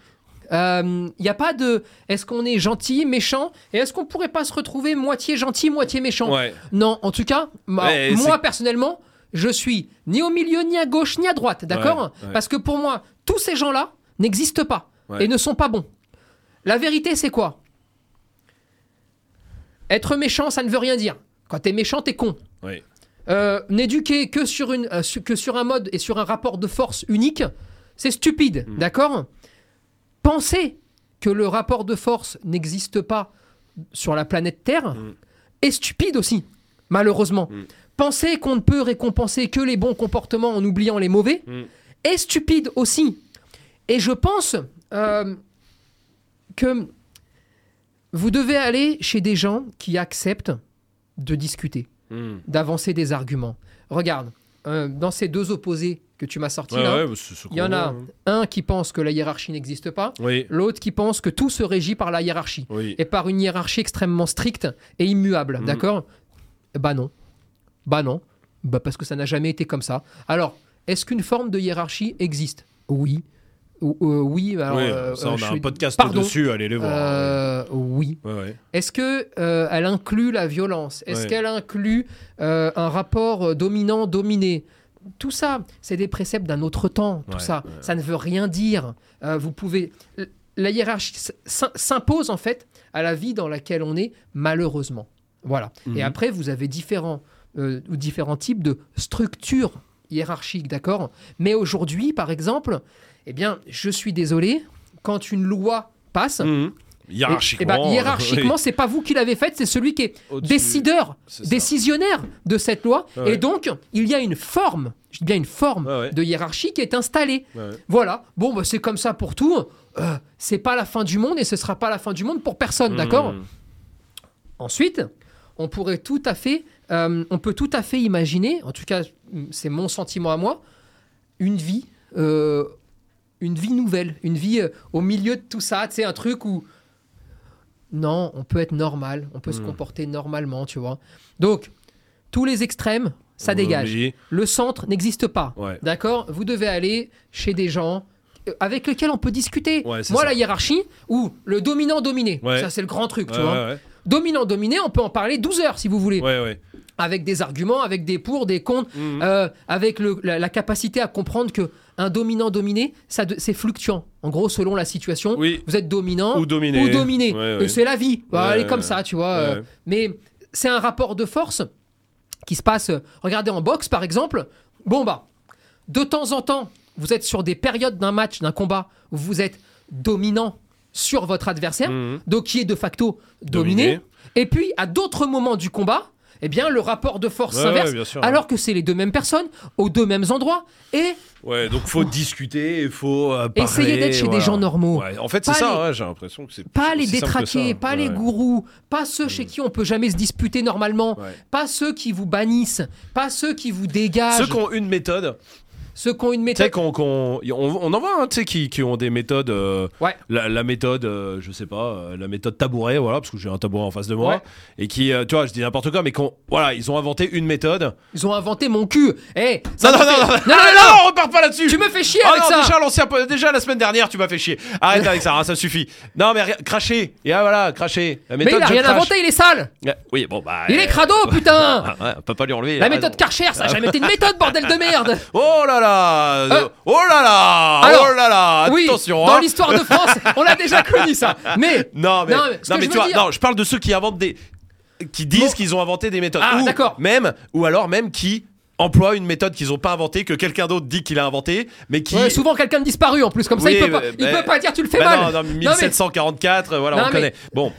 Euh, Il n'y a pas de est-ce qu'on est gentil, méchant, et est-ce qu'on pourrait pas se retrouver moitié gentil, moitié méchant? Ouais. Non, en tout cas, Ouais, moi personnellement, je suis ni au milieu, ni à gauche, ni à droite, d'accord? Ouais. Parce que pour moi, tous ces gens-là n'existent pas et ne sont pas bons. La vérité, c'est quoi? Être méchant, ça ne veut rien dire. Quand t'es méchant, t'es con. Ouais. Euh, N'éduquer que sur, une, euh, que sur un mode et sur un rapport de force unique, c'est stupide, Mm. d'accord? Penser que le rapport de force n'existe pas sur la planète Terre Mm. est stupide aussi, malheureusement. Mm. Penser qu'on ne peut récompenser que les bons comportements en oubliant les mauvais est stupide aussi. Et je pense euh, que vous devez aller chez des gens qui acceptent de discuter Hmm. d'avancer des arguments. Regarde, euh, dans ces deux opposés que tu m'as sortis Ouais, là, ouais, bah, il y en a hein. un qui pense que la hiérarchie n'existe pas, Oui. l'autre qui pense que tout se régit par la hiérarchie Oui. et par une hiérarchie extrêmement stricte et immuable, Mhm. d'accord? Bah non. Bah non. Bah parce que ça n'a jamais été comme ça. Alors, est-ce qu'une forme de hiérarchie existe? Oui. Euh, oui, alors, oui, euh, ça, euh, on je a suis- un podcast Pardon. dessus, allez les voir. Euh, oui. Ouais, ouais. Est-ce que euh, elle inclut la violence? Est-ce Ouais. qu'elle inclut euh, un rapport euh, dominant-dominé Tout ça, c'est des préceptes d'un autre temps. Tout Ouais, ça, ouais. ça ne veut rien dire. Euh, vous pouvez, la hiérarchie s'impose en fait à la vie dans laquelle on est, malheureusement. Voilà. Mhm. Et après, vous avez différents euh, différents types de structures hiérarchiques, d'accord? Mais aujourd'hui, par exemple, eh bien, je suis désolé, quand une loi passe, Mhm. eh- Hiérarchiquement. eh ben, euh, hiérarchiquement, oui. c'est pas vous qui l'avez faite, c'est celui qui est décideur, décisionnaire de cette loi. Ouais. Et donc, il y a une forme, je dis bien une forme ouais. de hiérarchie qui est installée. Ouais. Voilà. Bon, bah, c'est comme ça pour tout. Euh, c'est pas la fin du monde et ce sera pas la fin du monde pour personne, d'accord? Mhm. Ensuite, on pourrait tout à fait, euh, on peut tout à fait imaginer, en tout cas, c'est mon sentiment à moi, une vie, euh, une vie nouvelle, une vie euh, au milieu de tout ça, tu sais, un truc où non, on peut être normal, on peut se Mm. comporter normalement, tu vois. Donc, tous les extrêmes, ça dégage. Le centre n'existe pas. Ouais. D'accord? Vous devez aller chez des gens euh, avec lesquels on peut discuter. Ouais, Moi, ça. la hiérarchie, ou le dominant-dominé, Ouais. ça c'est le grand truc, tu vois. Dominant-dominé, on peut en parler 12 heures si vous voulez. ouais. Ouais, ouais. Avec des arguments, avec des pour, des contre, Mhm. euh, avec le- la, la capacité à comprendre que un dominant-dominé, ça c'est fluctuant. En gros, selon la situation, Oui. vous êtes dominant Ou dominé. ou dominé. Ouais, ouais. Et c'est la vie. Bah, elle est Ouais, comme ça, tu vois. Euh. Mais c'est un rapport de force qui se passe. euh, Regardez en boxe, par exemple. Bon, bah, de temps en temps, vous êtes sur des périodes d'un match, d'un combat, où vous êtes dominant sur votre adversaire, Mhm. donc qui est de facto dominé. Dominé. Et puis, à d'autres moments du combat, eh bien, le rapport de force s'inverse, ouais, alors que c'est les deux mêmes personnes, aux deux mêmes endroits, et Ouais, donc faut discuter, il faut euh, parler. Essayez d'être chez des gens normaux. Ouais, en fait, c'est ça, les- j'ai l'impression que c'est pas les détraqués, pas les gourous, pas ceux chez qui on peut jamais se disputer normalement, pas ceux qui vous bannissent, pas ceux qui vous dégagent, Ceux qui ont une méthode, ceux qui ont une tu sais, méthode. qu'on, qu'on- on, on en voit, hein, tu sais, qui, qui ont des méthodes. euh, Ouais. La, la méthode, euh, je sais pas, euh, la méthode tabouret, voilà, parce que j'ai un tabouret en face de moi. Ouais. Et qui, euh, tu vois, je dis n'importe quoi, mais qu'on, voilà, ils ont inventé une méthode. Ils ont inventé mon cul. Eh, Non, non, non, non, non, non, non, on repart pas là-dessus. Tu me fais chier Ah avec non, ça. déjà, l'ancien, déjà la semaine dernière, tu m'as fait chier. Arrête avec ça, hein, ça suffit. Non, mais cracher. Et ah, voilà, cracher. La Mais méthode, il a je rien crache. inventé, il est sale. Ouais, Oui, bon, bah. Il euh, est crado, putain. ah, ouais, on peut pas lui enlever. La méthode. Karcher, ça a jamais été une méthode, bordel de merde. Oh là là Euh, Oh là là alors, Oh là là Oui, Attention dans hein. l'histoire de France, on l'a déjà connu ça. Mais Non mais, Non, mais non, mais je tu vois, dire- non, je parle de ceux qui inventent des qui disent Bon. qu'ils ont inventé des méthodes Ah, d'accord. même ou alors même qui emploient une méthode qu'ils ont pas inventée que quelqu'un d'autre dit qu'il a inventé mais qui ouais, souvent quelqu'un de disparu en plus, comme ça il peut pas, il bah, peut pas dire tu le fais Bah mal. non, non, mais- 1744 euh, voilà Non, on mais- connaît bon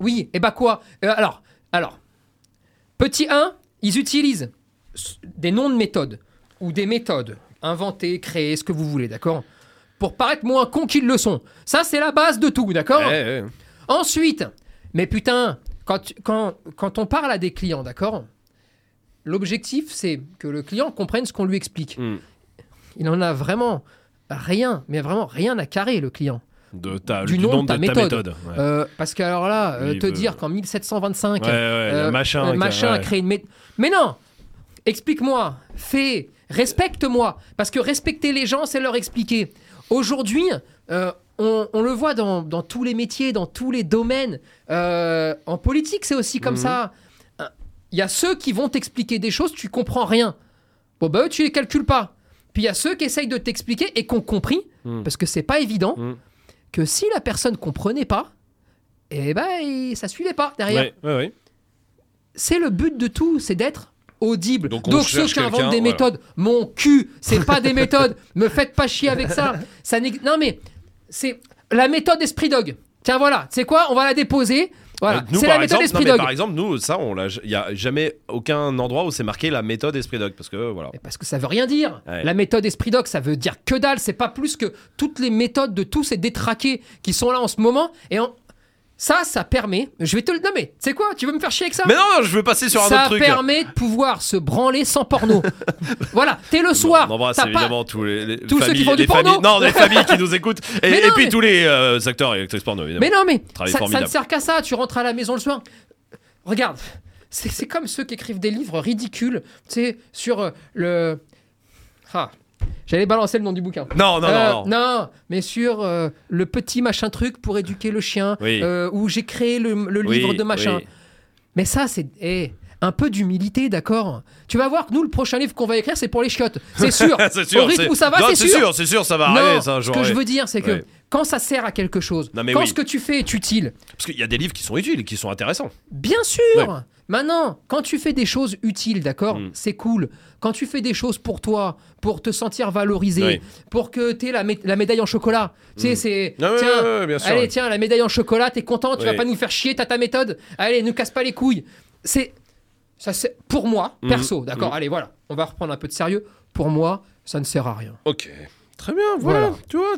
Oui, et bah quoi Euh, Alors, alors, petit 1, ils utilisent des noms de méthodes ou des méthodes inventées, créées, ce que vous voulez, d'accord? Pour paraître moins cons qu'ils le sont. Ça, c'est la base de tout, d'accord? Ensuite, mais putain, quand, quand, quand on parle à des clients, d'accord? L'objectif, c'est que le client comprenne ce qu'on lui explique. Hmm. Il en a vraiment rien, mais vraiment rien à carrer, le client. de ta, Du nom de ta méthode. ouais. Euh, parce que alors là, euh, te veut- dire qu'en 1725, Ouais, ouais, machin euh, machin a créé une méthode. Mais non Explique-moi, fais, respecte-moi. Parce que respecter les gens, c'est leur expliquer. Aujourd'hui, euh, on, on le voit dans, dans tous les métiers, dans tous les domaines. Euh, en politique, c'est aussi comme Mhm. ça. Il y a ceux qui vont t'expliquer des choses, tu comprends rien. Bon, bah eux, tu les calcules pas. Puis il y a ceux qui essayent de t'expliquer et qui ont compris, Mhm. parce que c'est pas évident, Mhm. que si la personne comprenait pas, eh ben, ça suivait pas derrière. Ouais, ouais, ouais. C'est le but de tout, c'est d'être audible. Donc Donc, on ceux qui inventent des voilà. méthodes, mon cul, c'est pas des méthodes. Me faites pas chier avec ça. ça non mais c'est la méthode Esprit Dog. Tiens voilà, c'est quoi? On va la déposer. Voilà, Euh, c'est la méthode exemple, Esprit non, Dog. par exemple, nous, ça, on l'a, il y a jamais aucun endroit où c'est marqué la méthode Esprit Dog, parce que voilà. Mais Parce que ça veut rien dire. Ouais. La méthode Esprit Dog, ça veut dire que dalle. C'est pas plus que toutes les méthodes de tous ces détraqués qui sont là en ce moment. Et en- ça, ça permet. Je vais te le nommer. C'est quoi Tu veux me faire chier avec ça? Mais non, non, je veux passer sur un ça autre truc. permet de pouvoir se branler sans porno. voilà, t'es le soir. On embrasse t'as pas- évidemment tous les, les Tous ceux familles, qui font du les porno. familles, non, les familles qui nous écoutent, et, Mais et non, puis mais- tous les euh, acteurs et actrices porno, évidemment. Mais non, mais Travail ça, ça formidable. ne sert qu'à ça. Tu rentres à la maison le soir. Regarde, c'est c'est comme ceux qui écrivent des livres ridicules, tu sais, sur euh, le. Ah, j'allais balancer le nom du bouquin. Non, non, Euh, non, non. mais sur euh, le petit machin truc pour éduquer le chien, Oui. euh, où j'ai créé le, le Oui, livre de machin. oui. Mais ça, c'est eh, un peu d'humilité, d'accord? Tu vas voir que nous, le prochain livre qu'on va écrire, c'est pour les chiottes. C'est sûr. c'est sûr. Au rythme où ça va, non, c'est sûr. sûr. C'est sûr, ça va non, arriver, ça, ce que je veux dire, c'est que Ouais. quand ça sert à quelque chose, Non, mais quand oui. ce que tu fais est utile, Parce qu'il y a des livres qui sont utiles, qui sont intéressants. Bien sûr Ouais. Maintenant, quand tu fais des choses utiles, d'accord, Mm. c'est cool. Quand tu fais des choses pour toi, pour te sentir valorisé, Oui. pour que tu aies la, mé- la médaille en chocolat, tu sais, Mm. c'est... Tiens, ouais, ouais, bien sûr, allez, tiens, la médaille en chocolat, t'es content, tu vas pas nous faire chier, t'as ta méthode, allez, ne casse pas les couilles. C'est... Ça, c'est pour moi, Mm. perso, d'accord Mm. Allez, voilà, on va reprendre un peu de sérieux. Pour moi, ça ne sert à rien. Ok. Très bien, voilà. Voilà. Tu vois,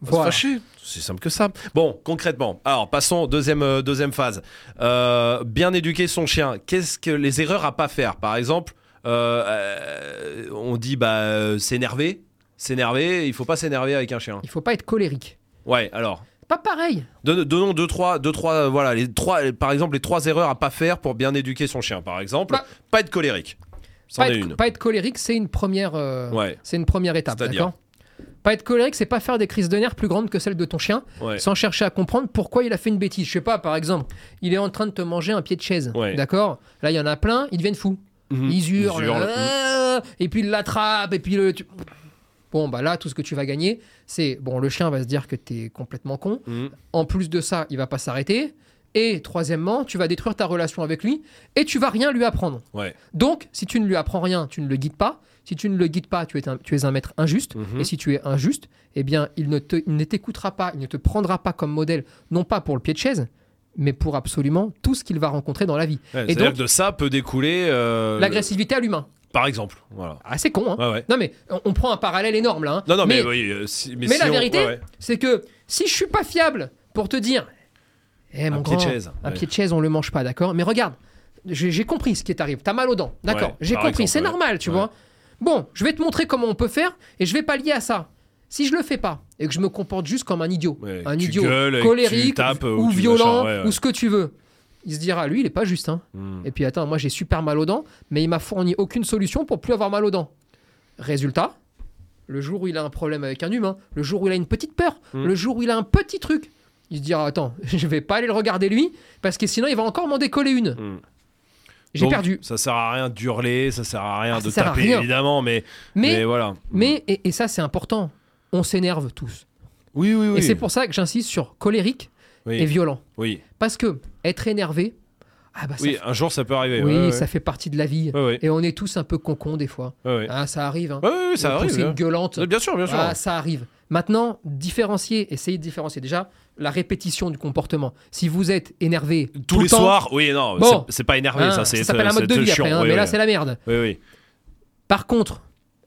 Voilà. C'est simple que ça. Bon, concrètement, alors passons deuxième euh, deuxième phase. Euh, bien éduquer son chien. Qu'est-ce que les erreurs à pas faire? Par exemple, euh, euh, on dit bah s'énerver, s'énerver. Il faut pas s'énerver avec un chien. Il faut pas être colérique. Ouais. Alors, Pas pareil. donnons deux trois deux trois euh, voilà les trois par exemple les trois erreurs à pas faire pour bien éduquer son chien. Par exemple, Bah, pas être colérique. Pas être, une. pas être colérique, c'est une première, euh, Ouais. c'est une première étape, d'accord? Pas être colérique, c'est pas faire des crises de nerfs plus grandes que celles de ton chien, Ouais. sans chercher à comprendre pourquoi il a fait une bêtise. Je sais pas, par exemple, il est en train de te manger un pied de chaise, Ouais. d'accord? Là, il y en a plein, ils deviennent fous. Mhm. Ils hurlent, Ils hurlent. euh, et puis ils l'attrapent, et puis le. Bon, bah là, tout ce que tu vas gagner, c'est. Bon, le chien va se dire que t'es complètement con. Mhm. En plus de ça, il va pas s'arrêter. Et troisièmement, tu vas détruire ta relation avec lui et tu vas rien lui apprendre. Ouais. Donc, si tu ne lui apprends rien, tu ne le guides pas. Si tu ne le guides pas, tu es un, tu es un maître injuste. Mhm. Et si tu es injuste, eh bien, il ne te- il ne t'écoutera pas, il ne te prendra pas comme modèle, non pas pour le pied de chaise, mais pour absolument tout ce qu'il va rencontrer dans la vie. Ouais, Et donc- que de ça peut découler. euh, L'agressivité à l'humain. Par exemple. Voilà. Ah, c'est con, hein Ouais, ouais. Non, mais on, on prend un parallèle énorme là. hein. Non, non, mais, mais, oui. euh, si- mais mais si la on- vérité, ouais, c'est que si je suis pas fiable pour te dire, eh, mon pied de chaise, un pied de chaise, on le mange pas, d'accord Mais regarde, j'ai compris ce qui t'arrive. T'as mal aux dents, d'accord J'ai compris, c'est normal, tu vois. Bon, je vais te montrer comment on peut faire et je vais pallier à ça. Si je le fais pas et que je me comporte juste comme un idiot, un idiot gueules colérique tapes ou, ou violent machin, ou ce que tu veux, il se dira lui, il est pas juste. Hein. Hmm. Et puis attends, moi j'ai super mal aux dents, mais il m'a fourni aucune solution pour plus avoir mal aux dents. Résultat, le jour où il a un problème avec un humain, le jour où il a une petite peur, Mm. le jour où il a un petit truc, il se dira attends, je vais pas aller le regarder lui parce que sinon il va encore m'en décoller une. Hmm. J'ai perdu. Ça sert à rien d'hurler, ça sert à rien Ah, de taper rien. évidemment, mais, mais, Mais voilà. mais et, et ça c'est important. On s'énerve tous. oui, oui, oui. Et c'est pour ça que j'insiste sur colérique oui, et violent. oui, Parce que être énervé, ah bah ça, oui, un jour ça peut arriver. oui, ouais, ouais. ça fait partie de la vie. Ouais. Et on est tous un peu concons des fois. Ah, ça arrive. Hein. Ouais, ça arrive. bien. une gueulante. Bien sûr, bien sûr. Ah, ça arrive. Maintenant, différencier, essayez de différencier déjà la répétition du comportement. Si vous êtes énervé Tous tout les temps, soirs, oui, non, Bon. c'est- c'est pas énervé, hein, ça, c'est s'appelle un mode de c'est vie après, hein, oui, mais là oui. c'est la merde. Oui, oui. Par contre,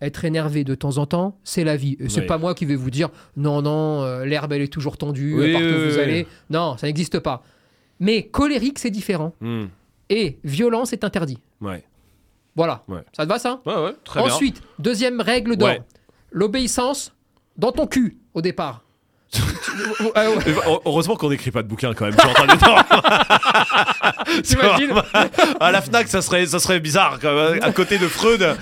être énervé de temps en temps, c'est la vie. C'est Oui. pas moi qui vais vous dire non, non, euh, l'herbe elle est toujours tendue, Oui, partout où oui, vous allez. Non, ça n'existe pas. Mais colérique, c'est différent. Hmm. Et violent, c'est interdit. Ouais. Voilà. Ouais. Ça te va ça? Ouais, ouais, très bien. Ensuite, deuxième règle d'or l'obéissance dans ton cul au départ. Euh, Heureusement qu'on n'écrit pas de bouquin quand même. Je suis en train de T'imagines À la Fnac, ça serait, ça serait bizarre même, à côté de Freud.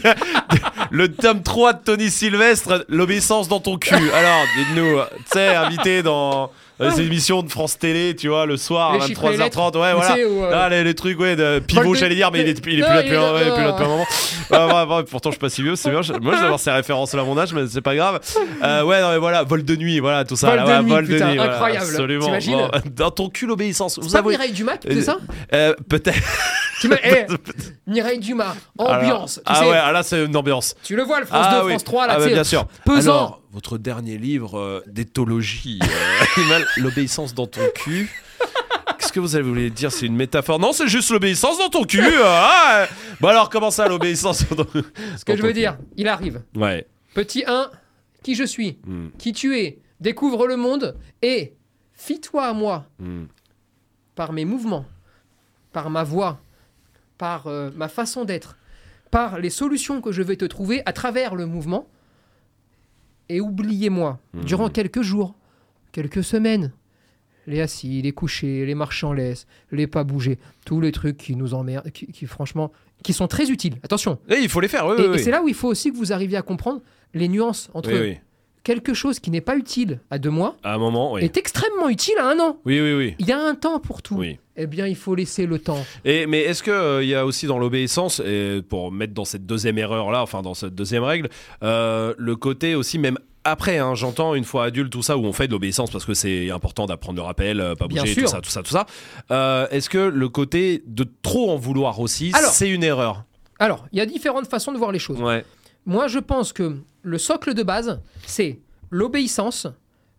le tome 3 de Tony Sylvestre, l'obéissance dans ton cul. Alors, dites-nous, tu sais, invité dans dans les émissions de France Télé, tu vois, le soir Les à chiffres et les 23h30. Ouais, voilà. où, euh, Ah, les, les trucs, ouais, de pivot, j'allais dire, mais il est, il est Non, plus là il depuis est un, ouais, moment. Ouais, ouais, ouais, pourtant, je suis pas si vieux, c'est bien. Moi, je vais avoir ces références-là à mon âge, mais c'est pas grave. Euh, ouais, non, mais voilà, vol de nuit, voilà, tout ça. Vol là, de ouais, nuit, vol de nuit, voilà, incroyable. absolument. Bon, dans ton cul, l'obéissance. Vous C'est pas avouez. Mireille Dumas qui fait ça Euh, Peut-être. Eh, Mireille Dumas, ambiance. Alors- tu ah sais, ouais, ah là, c'est une ambiance. Tu le vois, le France ah 2, oui. France 3, là, ah, bah, bien sûr. pesant. Alors, votre dernier livre euh, d'éthologie euh, l'obéissance dans ton cul. Qu'est-ce que vous avez voulu dire? C'est une métaphore Non, c'est juste l'obéissance dans ton cul. euh, ah, ouais. Bon alors, comment ça, l'obéissance dans ton Ce que je veux dire, il arrive. Ouais. Petit 1, qui je suis, Hmm, qui tu es, découvre le monde et fie-toi à moi hmm. par mes mouvements, par ma voix, par euh, ma façon d'être, par les solutions que je vais te trouver à travers le mouvement. Et oubliez-moi, Mhm. durant quelques jours, quelques semaines, les assis, les couchés, les marches en laisse, les pas bouger, tous les trucs qui nous emmerdent, qui, qui, franchement, qui sont très utiles. Attention. Et il faut les faire, oui, et oui. et oui. c'est là où il faut aussi que vous arriviez à comprendre les nuances entre Oui, oui. Quelque chose qui n'est pas utile à deux mois À un moment, oui. est extrêmement utile à un an. Oui, oui, oui. Il y a un temps pour tout. Oui. Eh bien, il faut laisser le temps. Et, mais est-ce qu'il y a aussi dans l'obéissance, et pour mettre dans cette deuxième erreur-là, enfin dans cette deuxième règle, euh, le côté aussi, même après, hein, j'entends une fois adulte, tout ça, où on fait de l'obéissance parce que c'est important d'apprendre le rappel, euh, pas bouger, tout ça, tout ça, tout ça. Euh, est-ce que le côté de trop en vouloir aussi, c'est une erreur? Alors, il y a différentes façons de voir les choses. Ouais. Moi, je pense que le socle de base, c'est l'obéissance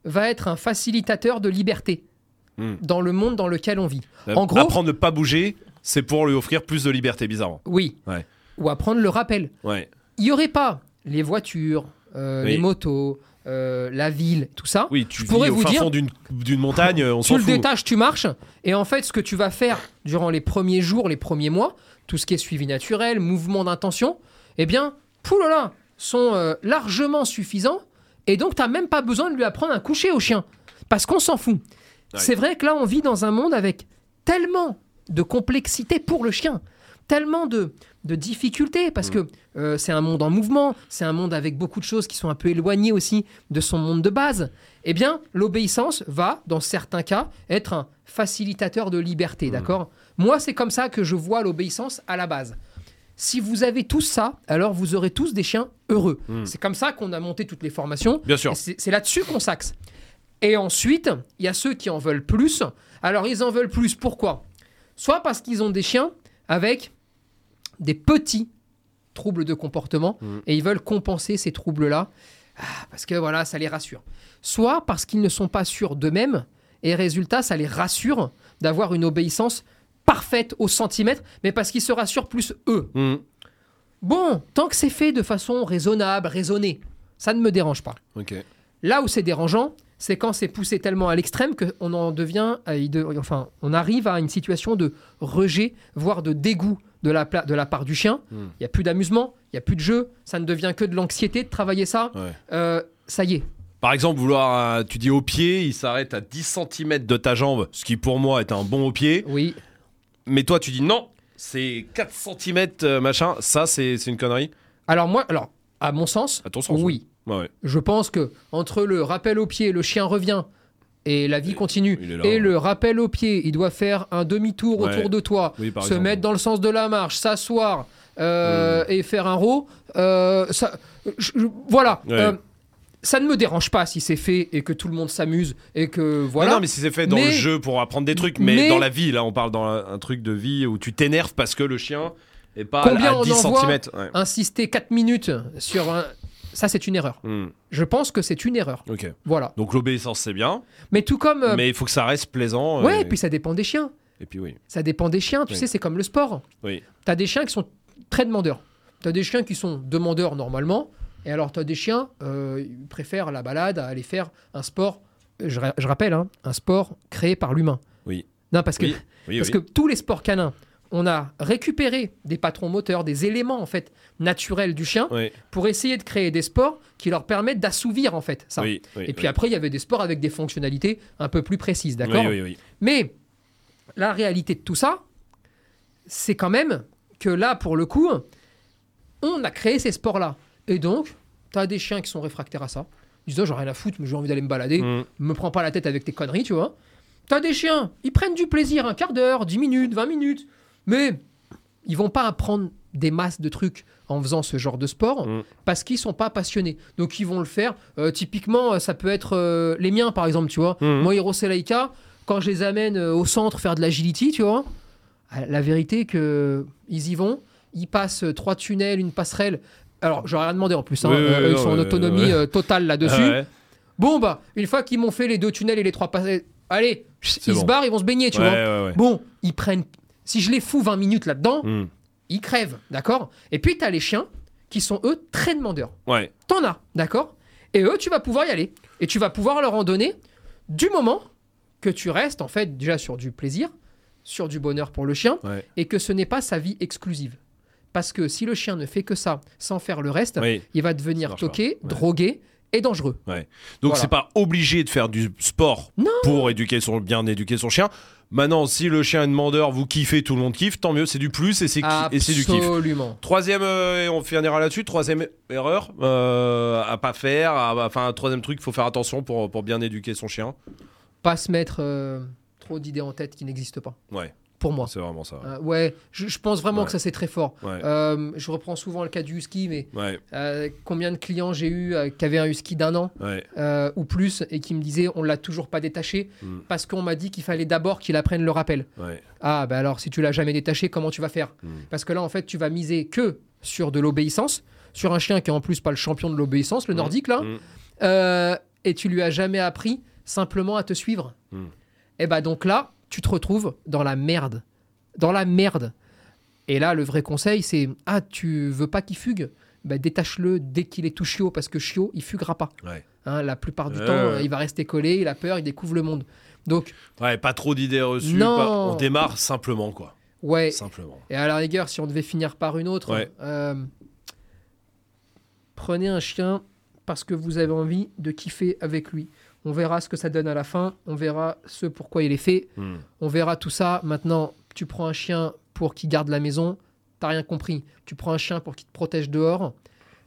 va être un facilitateur de liberté Hmm. dans le monde dans lequel on vit. Euh, En gros- Apprendre ne pas bouger, c'est pour lui offrir plus de liberté, bizarrement. Oui. Ouais. Ou apprendre le rappel. Ouais. Il n'y aurait pas les voitures, euh, Oui. les motos, euh, la ville, tout ça. Oui, tu Je pourrais vis au vous fin dire- fond d'une montagne, on tu s'en le fout. détaches, tu marches, et en fait, ce que tu vas faire durant les premiers jours, les premiers mois, tout ce qui est suivi naturel, mouvement d'intention, eh bien, poulala, sont euh, largement suffisants, et donc tu n'as même pas besoin de lui apprendre à coucher au chien, parce qu'on s'en fout. Ouais. C'est vrai que là, on vit dans un monde avec tellement de complexité pour le chien, tellement de, de difficultés, parce que euh, c'est un monde en mouvement, c'est un monde avec beaucoup de choses qui sont un peu éloignées aussi de son monde de base. Eh bien, l'obéissance va, dans certains cas, être un facilitateur de liberté, d'accord? Moi, c'est comme ça que je vois l'obéissance à la base. Si vous avez tous ça, alors vous aurez tous des chiens heureux. Mm. C'est comme ça qu'on a monté toutes les formations. Bien sûr. C'est là-dessus qu'on s'axe. Et ensuite, il y a ceux qui en veulent plus. Alors ils en veulent plus. Pourquoi? Soit parce qu'ils ont des chiens avec des petits troubles de comportement Mm. et ils veulent compenser ces troubles-là ah, parce que voilà, ça les rassure. Soit parce qu'ils ne sont pas sûrs d'eux-mêmes et résultat, ça les rassure d'avoir une obéissance parfaite au centimètre, mais parce qu'ils se rassurent plus eux. Hmm. Bon, tant que c'est fait de façon raisonnable, raisonnée, ça ne me dérange pas. Là où c'est dérangeant, c'est quand c'est poussé tellement à l'extrême qu'on en devient, euh, enfin, on arrive à une situation de rejet, voire de dégoût de la, de la part du chien. Il Hmm. n'y a plus d'amusement, il n'y a plus de jeu, ça ne devient que de l'anxiété de travailler ça. Ouais. Euh, ça y est. Par exemple, vouloir, tu dis au pied, il s'arrête à 10 cm de ta jambe, ce qui pour moi est un bon au pied. Oui. Mais toi, tu dis non, c'est 4 cm machin. Ça, c'est une connerie. Alors moi, alors, à mon sens, À ton sens oui. Ouais. Je pense que entre le rappel au pied, le chien revient et la vie continue, là, et ouais. le rappel au pied, il doit faire un demi-tour Ouais. autour de toi, Oui, se exemple. mettre dans le sens de la marche, s'asseoir euh, et faire un row. euh, ça, je- je- voilà. Euh, ça ne me dérange pas si c'est fait et que tout le monde s'amuse et que voilà. Non, non, mais si c'est fait dans Mais- le jeu pour apprendre des trucs, mais, mais- dans la vie, là, on parle dans un, truc de vie où tu t'énerves parce que le chien est pas Combien à on 10 en voit cm. Ouais. Insister 4 minutes sur un. Ça, c'est une erreur. Hmm, Je pense que c'est une erreur. Ok. Voilà. Donc l'obéissance, c'est bien, Mais tout comme. euh, mais il faut que ça reste plaisant. ouais, et... et puis ça dépend des chiens. et puis oui. Ça dépend des chiens. Tu Oui. sais, c'est comme le sport. Oui. Tu as des chiens qui sont très demandeurs. Tu as des chiens qui sont demandeurs normalement. Et alors, tu as des chiens, euh, ils préfèrent la balade à aller faire un sport. Je, ra- je rappelle, hein, un sport créé par l'humain. Oui. Non, parce que, Oui, oui, parce oui. que tous les sports canins, on a récupéré des patrons moteurs, des éléments en fait naturels du chien Oui, pour essayer de créer des sports qui leur permettent d'assouvir en fait ça. oui, oui, Et puis après, il y avait des sports avec des fonctionnalités un peu plus précises, d'accord? Oui, oui, oui. mais la réalité de tout ça, c'est quand même que là, pour le coup, on a créé ces sports-là. Et donc, tu as des chiens qui sont réfractaires à ça. Ils disent, oh, j'ai rien à foutre, mais j'ai envie d'aller me balader. Hmm. Me prends pas la tête avec tes conneries, tu vois. Tu as des chiens, ils prennent du plaisir un quart d'heure, 10 minutes, 20 minutes. Mais ils vont pas apprendre des masses de trucs en faisant ce genre de sport Mm. parce qu'ils sont pas passionnés. Donc ils vont le faire. Euh, typiquement, euh, ça peut être euh, les miens, par exemple, tu vois. Mhm. Moi, Hiro Laika, quand je les amène euh, au centre faire de l'agility, tu vois, la vérité que ils y vont, ils passent trois tunnels, une passerelle. Alors, j'aurais rien demandé en plus. hein. Oui, oui, Euh, ils sont en autonomie euh, totale là-dessus. Ah ouais. Bon, bah, une fois qu'ils m'ont fait les deux tunnels et les trois passerelles, allez, ils bon. se barrent, ils vont se baigner, tu Ouais, vois. ouais. Bon, ils prennent. Si je les fous 20 minutes là-dedans, Hmm. ils crèvent, d'accord? Et puis, tu as les chiens qui sont, eux, très demandeurs. Ouais. T'en as, d'accord? Et eux, tu vas pouvoir y aller. Et tu vas pouvoir leur en donner du moment que tu restes, en fait, déjà sur du plaisir, sur du bonheur pour le chien, et que ce n'est pas sa vie exclusive. Parce que si le chien ne fait que ça sans faire le reste, Oui. il va devenir toqué. Ouais. drogué et dangereux. Donc Voilà. c'est pas obligé de faire du sport Non. pour éduquer son bien éduquer son chien. Maintenant, si le chien est demandeur, vous kiffez, tout le monde kiffe, tant mieux, c'est du plus et c'est et c'est du kiff. Absolument. Troisième, euh, et on finira là-dessus, troisième erreur euh, à pas faire, enfin troisième truc, il faut faire attention pour, pour bien éduquer son chien. Pas se mettre euh, trop d'idées en tête qui n'existent pas. Ouais, Pour moi. c'est vraiment ça. Euh, ouais, je, je pense vraiment Ouais. que ça c'est très fort. Ouais, Euh, je reprends souvent le cas du husky, mais ouais, euh, combien de clients j'ai eu qui avaient un husky d'un an ou plus et qui me disaient on l'a toujours pas détaché Mm. parce qu'on m'a dit qu'il fallait d'abord qu'il apprenne le rappel. Ah bah alors si tu l'as jamais détaché, comment tu vas faire? Mm. Parce que là en fait tu vas miser que sur de l'obéissance, sur un chien qui est en plus pas le champion de l'obéissance, le Mm. nordique là, et tu lui as jamais appris simplement à te suivre. Et bah donc là tu te retrouves dans la merde, dans la merde. Et là le vrai conseil c'est ah tu veux pas qu'il fugue? Bah, détache-le dès qu'il est tout chiot parce que chiot il fuguera pas. Ouais. Hein, la plupart du temps, il va rester collé, il a peur, il découvre le monde. Donc, Ouais, pas trop d'idées reçues. Non. pas- On démarre simplement, quoi. ouais. Simplement. Et à la rigueur, si on devait finir par une autre, Ouais. euh, prenez un chien parce que vous avez envie de kiffer avec lui. On verra ce que ça donne à la fin, on verra ce pourquoi il est fait, Hmm. on verra tout ça. Maintenant, tu prends un chien pour qu'il garde la maison, t'as rien compris. Tu prends un chien pour qu'il te protège dehors,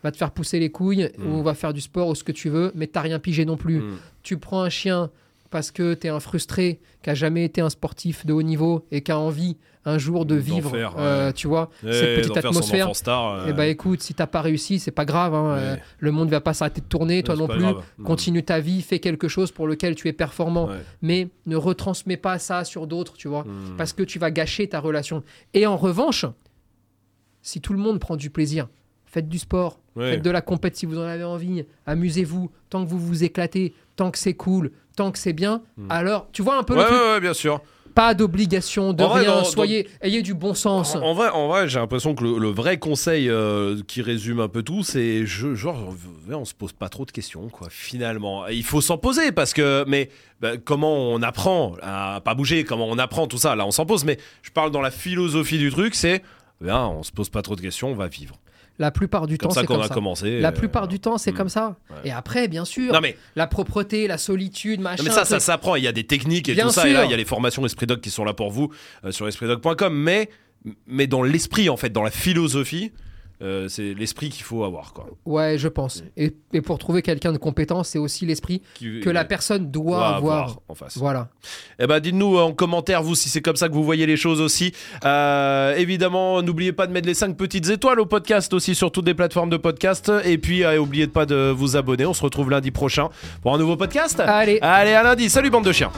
va te faire pousser les couilles, Mm. ou va faire du sport ou ce que tu veux, mais t'as rien pigé non plus. Hmm. tu prends un chien parce que tu es un frustré qui a jamais été un sportif de haut niveau et qui a envie un jour de vivre, faire, euh, ouais. tu vois, cette petite atmosphère. enfant star, euh, Eh ben écoute, si t'as pas réussi, c'est pas grave. hein, Ouais. euh, le monde va pas s'arrêter de tourner, toi non plus. grave. Mm. Continue ta vie, fais quelque chose pour lequel tu es performant, Ouais. mais ne retransmets pas ça sur d'autres, tu vois, Mm. parce que tu vas gâcher ta relation. Et en revanche, si tout le monde prend du plaisir, faites du sport, Ouais. faites de la compète si vous en avez envie, amusez-vous, tant que vous vous éclatez, tant que c'est cool, tant que c'est bien, alors tu vois un peu. Ouais, le truc, ouais, bien sûr. pas d'obligation de En vrai, rien, dans- soyez, ayez du bon sens. En, en vrai, en vrai j'ai l'impression que le, le vrai conseil euh, qui résume un peu tout, c'est je- genre, on se pose pas trop de questions, quoi. Finalement, il faut s'en poser parce que, mais bah, comment on apprend à pas bouger, comment on apprend tout ça, là, on s'en pose. Mais je parle dans la philosophie du truc, c'est, ben, on se pose pas trop de questions, on va vivre. La plupart du Comme temps, ça c'est qu'on comme a ça. commencé. La euh, plupart du temps, c'est hmm. comme ça. Ouais. Et après, bien sûr, Non mais, la propreté, la solitude, machin. non, mais ça, ça s'apprend. Il y a des techniques et Bien tout ça. Et là, il y a les formations Esprit Dog qui sont là pour vous euh, sur espritdog.com. Mais, mais dans l'esprit, en fait, dans la philosophie, euh, c'est l'esprit qu'il faut avoir, quoi. Ouais, je pense. Et, et pour trouver quelqu'un de compétent, c'est aussi l'esprit que la personne doit doit avoir. en face. Voilà. Eh ben, dites-nous en commentaire, vous, si c'est comme ça que vous voyez les choses aussi. Euh, évidemment, n'oubliez pas de mettre les 5 petites étoiles au podcast aussi sur toutes les plateformes de podcast. Et puis, euh, n'oubliez pas de vous abonner. On se retrouve lundi prochain pour un nouveau podcast. Allez. Allez, à lundi. Salut, bande de chiens.